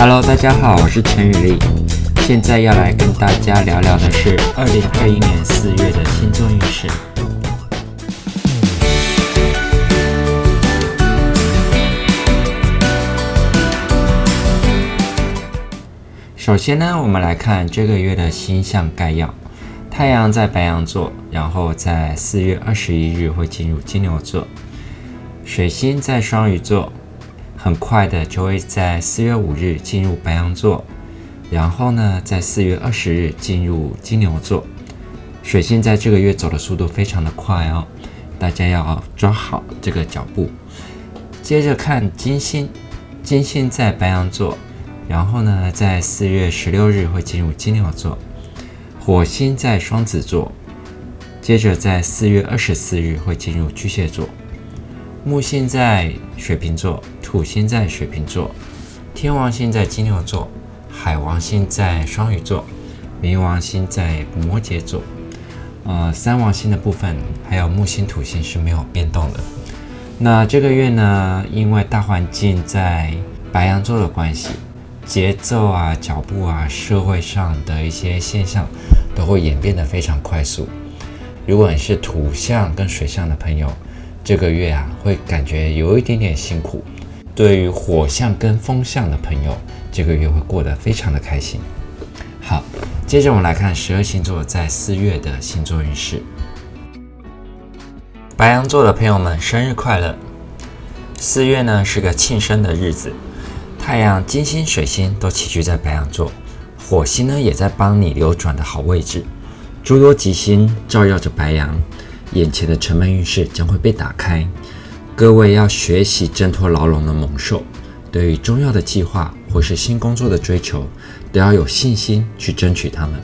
Hello，大家好，我是陈宇丽，现在要来跟大家聊聊的是二零二一年四月的星座运势。首先呢，我们来看这个月的星象概要。太阳在白羊座，然后在四月二十一日会进入金牛座。水星在双鱼座，很快的就会在四月五日进入白羊座，然后呢，在四月二十日进入金牛座。水星在这个月走的速度非常的快哦，大家要抓好这个脚步。接着看金星，金星在白羊座，然后呢，在四月十六日会进入金牛座。火星在双子座，接着在四月二十四日会进入巨蟹座。木星在水瓶座，土星在水瓶座，天王星在金牛座，海王星在双鱼座，冥王星在摩羯座。呃，三王星的部分还有木星、土星是没有变动的。那这个月呢，因为大环境在白羊座的关系。节奏啊，脚步啊，社会上的一些现象都会演变得非常快速。如果你是土象跟水象的朋友，这个月啊会感觉有一点点辛苦。对于火象跟风象的朋友，这个月会过得非常的开心。好，接着我们来看十二星座在四月的星座运势。白羊座的朋友们，生日快乐！四月呢是个庆生的日子。太阳、金星、水星都齐聚在白羊座，火星呢也在帮你流转的好位置，诸多吉星照耀着白羊，眼前的沉闷运势将会被打开。各位要学习挣脱牢笼的猛兽，对于重要的计划或是新工作的追求，都要有信心去争取他们。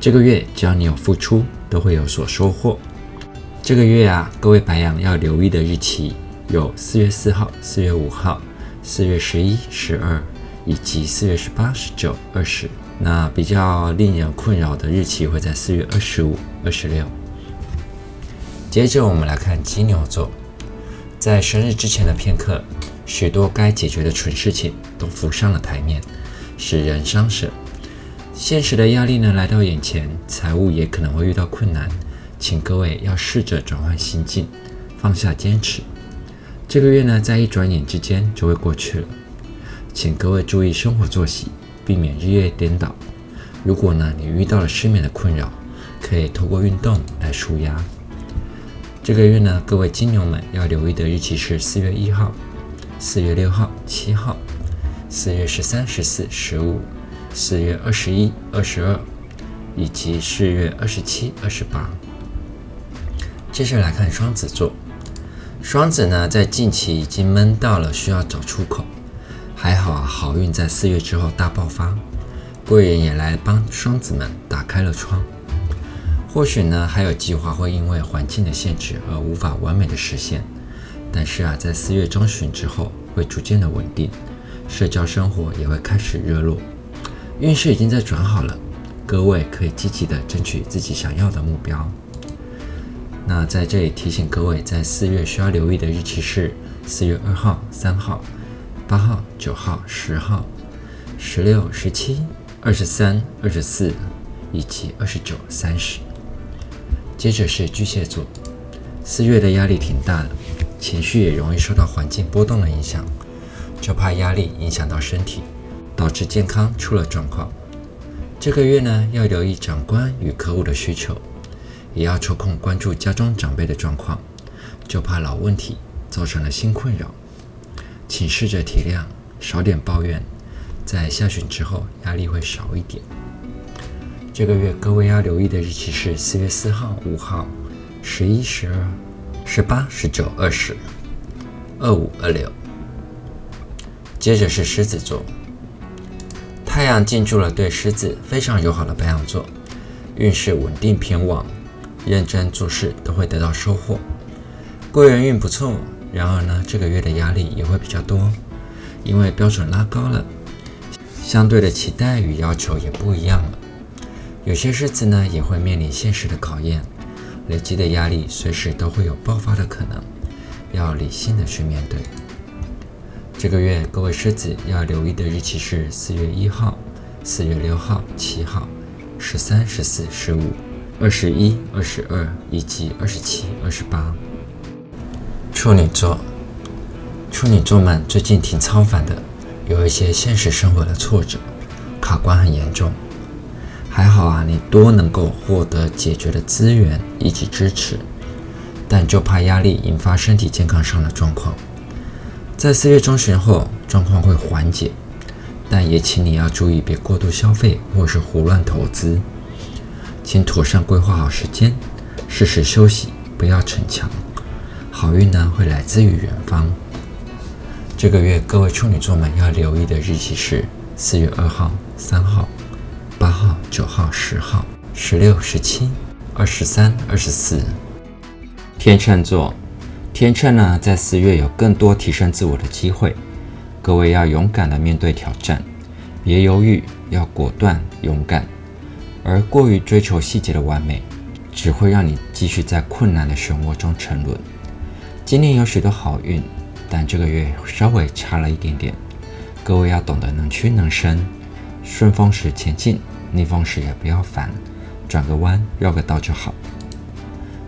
这个月只要你有付出，都会有所收获。这个月啊，各位白羊要留意的日期有四月四号、四月五号。四月十一、十二，以及四月十八、十九、二十。那比较令人困扰的日期会在四月二十五、二十六。接着我们来看金牛座，在生日之前的片刻，许多该解决的蠢事情都浮上了台面，使人伤神。现实的压力呢来到眼前，财务也可能会遇到困难，请各位要试着转换心境，放下坚持。这个月呢，在一转眼之间就会过去了，请各位注意生活作息，避免日夜颠倒。如果呢，你遇到了失眠的困扰，可以透过运动来舒压。这个月呢，各位金牛们要留意的日期是四月一号、四月六号、七号、四月十三、十四、十五、四月二十一、二十二，以及四月二十七、二十八。接着来看双子座。双子呢，在近期已经闷到了，需要找出口。还好啊，好运在四月之后大爆发，贵人也来帮双子们打开了窗。或许呢，还有计划会因为环境的限制而无法完美的实现，但是啊，在四月中旬之后会逐渐的稳定，社交生活也会开始热络，运势已经在转好了，各位可以积极的争取自己想要的目标。那在这里提醒各位，在四月需要留意的日期是四月二号、三号、八号、九号、十号、十六、十七、二十三、二十四以及二十九、三十。接着是巨蟹座，四月的压力挺大的，情绪也容易受到环境波动的影响，就怕压力影响到身体，导致健康出了状况。这个月呢，要留意长官与客户的需求。也要抽空关注家中长辈的状况，就怕老问题造成了新困扰，请试着体谅，少点抱怨，在下旬之后压力会少一点。这个月各位要留意的日期是四月四号、五号、十一、十二、十八、十九、二十、二五、二六。接着是狮子座，太阳进驻了对狮子非常友好的白羊座，运势稳定偏旺。认真做事都会得到收获，贵人运不错。然而呢，这个月的压力也会比较多，因为标准拉高了，相对的期待与要求也不一样了。有些日子呢，也会面临现实的考验，累积的压力随时都会有爆发的可能，要理性的去面对。这个月各位狮子要留意的日期是四月一号、四月六号、七号、十三、十四、十五、二十一、二十二以及二十七、二十八。处女座，处女座们最近挺操烦的，有一些现实生活的挫折，卡关很严重。还好啊，你多能够获得解决的资源以及支持，但就怕压力引发身体健康上的状况。在四月中旬后，状况会缓解，但也请你要注意，别过度消费或是胡乱投资。请妥善规划好时间，适时休息，不要逞强。好运呢，会来自于远方。这个月各位处女座们要留意的日期是四月二号、三号、九号、十号、十六、十七、二十三、二十四。天秤座。天秤呢，在四月有更多提升自我的机会，各位要勇敢地面对挑战，别犹豫，要果断勇敢。而过于追求细节的完美，只会让你继续在困难的漩涡中沉沦。今年有许多好运，但这个月稍微差了一点点，各位要懂得能屈能伸，顺风时前进，逆风时也不要烦，转个弯，绕个道就好。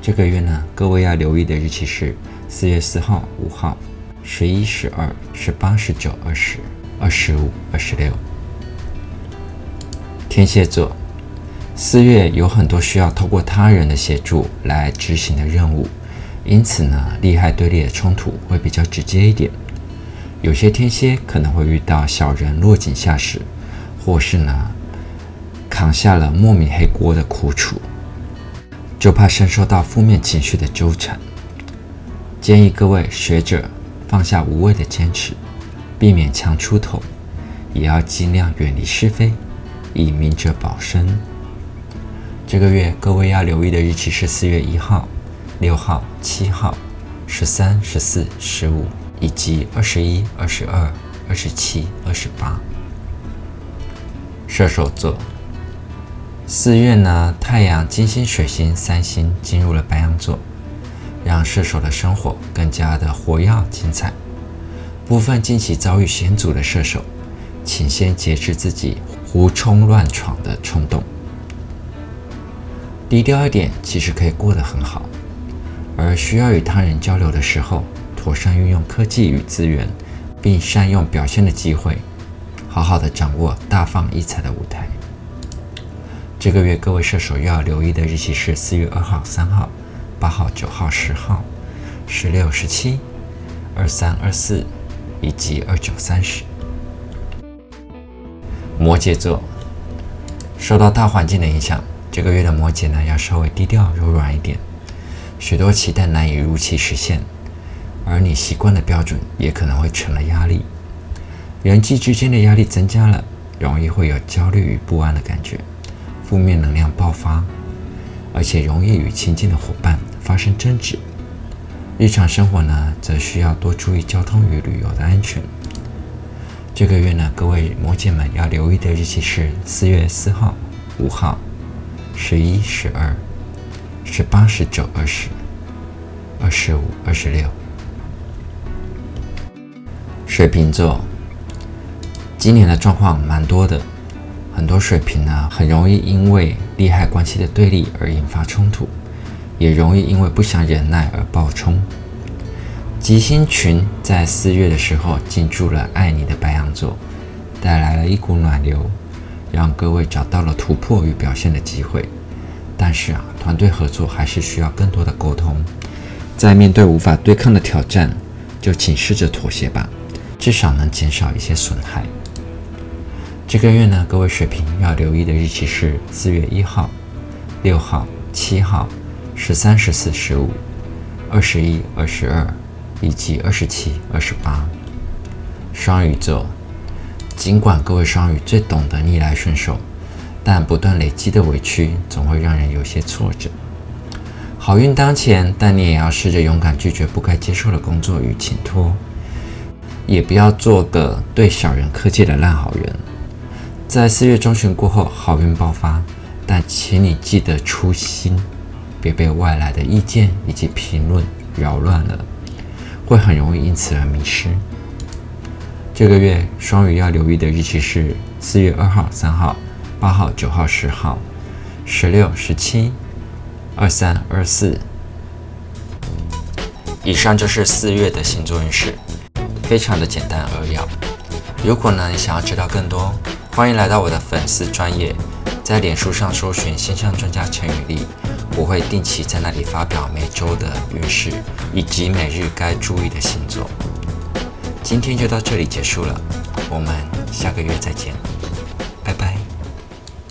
这个月呢，各位要留意的日期是四月四号、五号、十一、十二、十八、十九、二十、二十五、二十六。天蝎座，四月有很多需要透过他人的协助来执行的任务，因此呢，利害对立的冲突会比较直接一点。有些天蝎可能会遇到小人落井下石，或是呢，扛下了莫名黑锅的苦楚。就怕深受到负面情绪的纠缠，建议各位学着放下无谓的坚持，避免强出头，也要尽量远离是非，以明哲保身。这个月各位要留意的日期是四月一号、六号、七号、十三、十四、十五以及二十一、二十二、二十七、二十八。射手座。四月呢，太阳、金星、水星三星进入了白羊座，让射手的生活更加的活跃精彩。部分近期遭遇险阻的射手，请先节制自己胡冲乱闯的冲动，低调一点，其实可以过得很好。而需要与他人交流的时候，妥善运用科技与资源，并善用表现的机会，好好的掌握大放异彩的舞台。这个月各位射手要留意的日期是四月二号、三号、八号、九号、十号、十六、十七、二三、二四以及二九、三十。摩羯座受到大环境的影响，这个月的摩羯呢要稍微低调柔软一点，许多期待难以如期实现，而你习惯的标准也可能会成了压力，人际之间的压力增加了，容易会有焦虑与不安的感觉。负面能量爆发，而且容易与亲近的伙伴发生争执。日常生活呢，则需要多注意交通与旅游的安全。这个月呢，各位摩羯们要留意的日期是四月四号、五号、十一、十二、十八、十九、二十、二十五、二十六。水瓶座，今年的状况蛮多的。很多水瓶呢，很容易因为利害关系的对立而引发冲突，也容易因为不想忍耐而暴冲。吉星群在四月的时候进驻了爱你的白羊座，带来了一股暖流，让各位找到了突破与表现的机会。但是啊，团队合作还是需要更多的沟通。在面对无法对抗的挑战，就请试着妥协吧，至少能减少一些损害。这个月呢，各位水瓶要留意的日期是四月一号、六号、七号、十三、十四、十五、二十一、二十二以及二十七、二十八。双鱼座，尽管各位双鱼最懂得逆来顺受，但不断累积的委屈总会让人有些挫折。好运当前，但你也要试着勇敢拒绝不该接受的工作与请托，也不要做个对小人客气的烂好人。在四月中旬过后，好运爆发，但请你记得初心，别被外来的意见以及评论扰乱了，会很容易因此而迷失。这个月双鱼要留意的日期是四月二号、三号、八号、九号、十号、十六、十七、二三、二四。以上就是四月的星座运势，非常的简单扼要。如果呢，你想要知道更多，欢迎来到我的粉丝专业，在脸书上搜寻星象专家陈宇丽，我会定期在那里发表每周的运势以及每日该注意的星座。今天就到这里结束了，我们下个月再见。